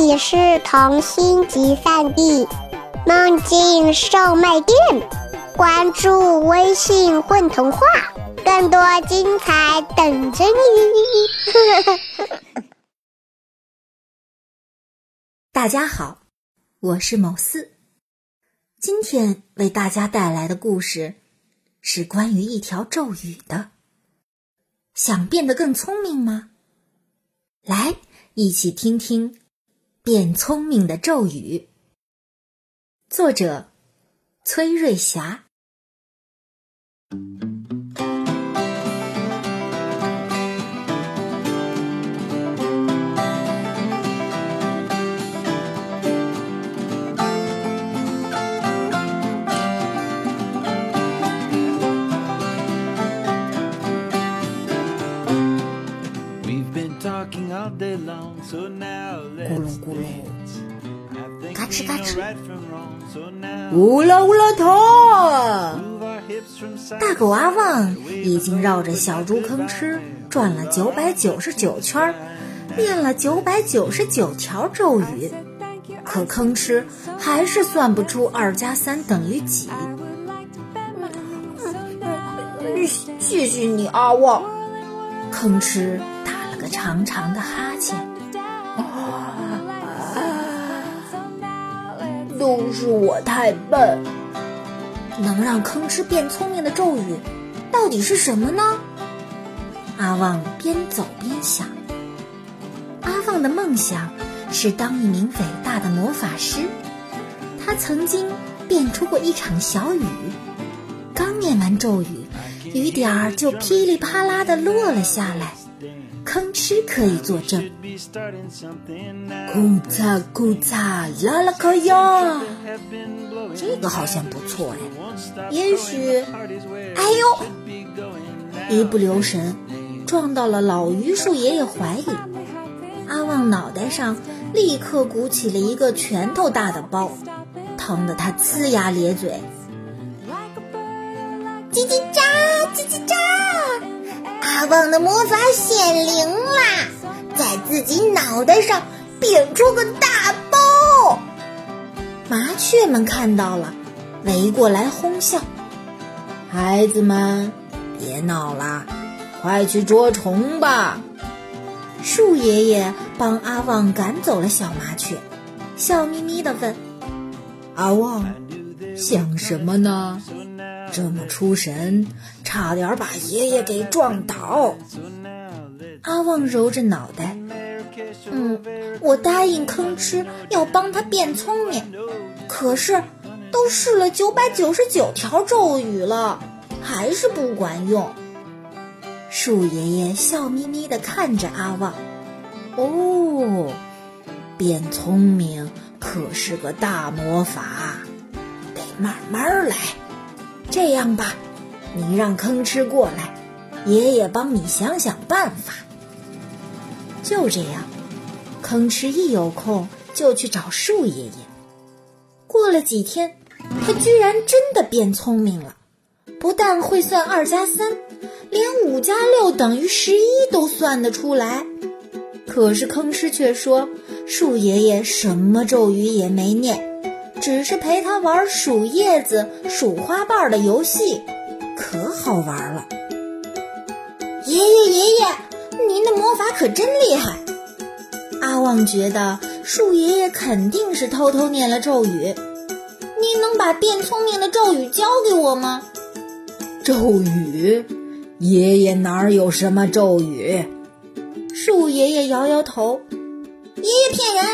里是童心集散地，梦境售卖店。关注微信“混童话”，更多精彩等着你。大家好，我是某四，今天为大家带来的故事是关于一条咒语的。想变得更聪明吗？来，一起听听《变聪明的咒语》。作者：崔瑞霞。咕噜咕噜，嘎吱嘎吱，乌拉乌拉头。大狗阿旺已经绕着小猪吭哧转了九百九十九圈，念了九百九十九条咒语，可吭哧还是算不出二加三等于几。谢谢你，阿旺。吭哧个长长的哈欠。都是我太笨。能让吭哧变聪明的咒语，到底是什么呢？阿旺边走边想。阿旺的梦想是当一名伟大的魔法师。他曾经变出过一场小雨，刚念完咒语，雨点儿就噼里啪啦的落了下来。吭哧可以作证。咕嚓咕嚓，啦啦可呀！这个好像不错哎。也许，哎呦！一不留神，撞到了老榆树爷爷怀里。阿旺脑袋上立刻鼓起了一个拳头大的包，疼得他呲牙咧嘴。叽叽喳，叽叽喳。阿旺的魔法显灵啦，在自己脑袋上变出个大包。麻雀们看到了，围过来哄笑。孩子们，别闹啦，快去捉虫吧。树爷爷帮阿旺赶走了小麻雀，笑眯眯地问：“阿旺，想什么呢？”这么出神，差点把爷爷给撞倒。阿旺揉着脑袋，嗯，我答应吭哧要帮他变聪明，可是都试了九百九十九条咒语了，还是不管用。树爷爷笑眯眯地看着阿旺，哦，变聪明可是个大魔法，得慢慢来。这样吧，你让吭哧过来，爷爷帮你想想办法。就这样，吭哧一有空就去找树爷爷。过了几天，他居然真的变聪明了，不但会算二加三，连五加六等于十一都算得出来。可是吭哧却说，树爷爷什么咒语也没念。只是陪他玩数叶子、数花瓣的游戏，可好玩了。爷爷，爷爷，您的魔法可真厉害！阿旺觉得树爷爷肯定是偷偷念了咒语。您能把变聪明的咒语教给我吗？咒语？爷爷哪有什么咒语？树爷爷摇摇头。爷爷骗人！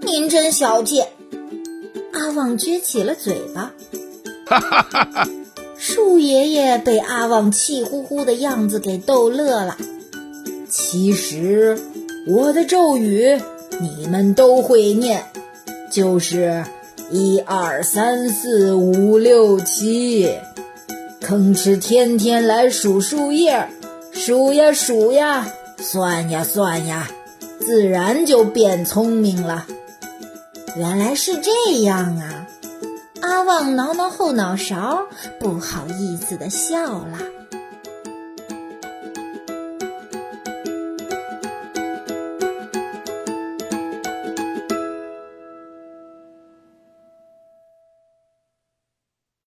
您真小气。阿旺撅起了嘴巴，哈哈哈哈树爷爷被阿旺气呼呼的样子给逗乐了。其实我的咒语你们都会念，就是一二三四五六七。吭哧天天来数树叶，数呀数呀，算呀算呀，自然就变聪明了。原来是这样啊！阿旺挠挠后脑勺，不好意思的笑了。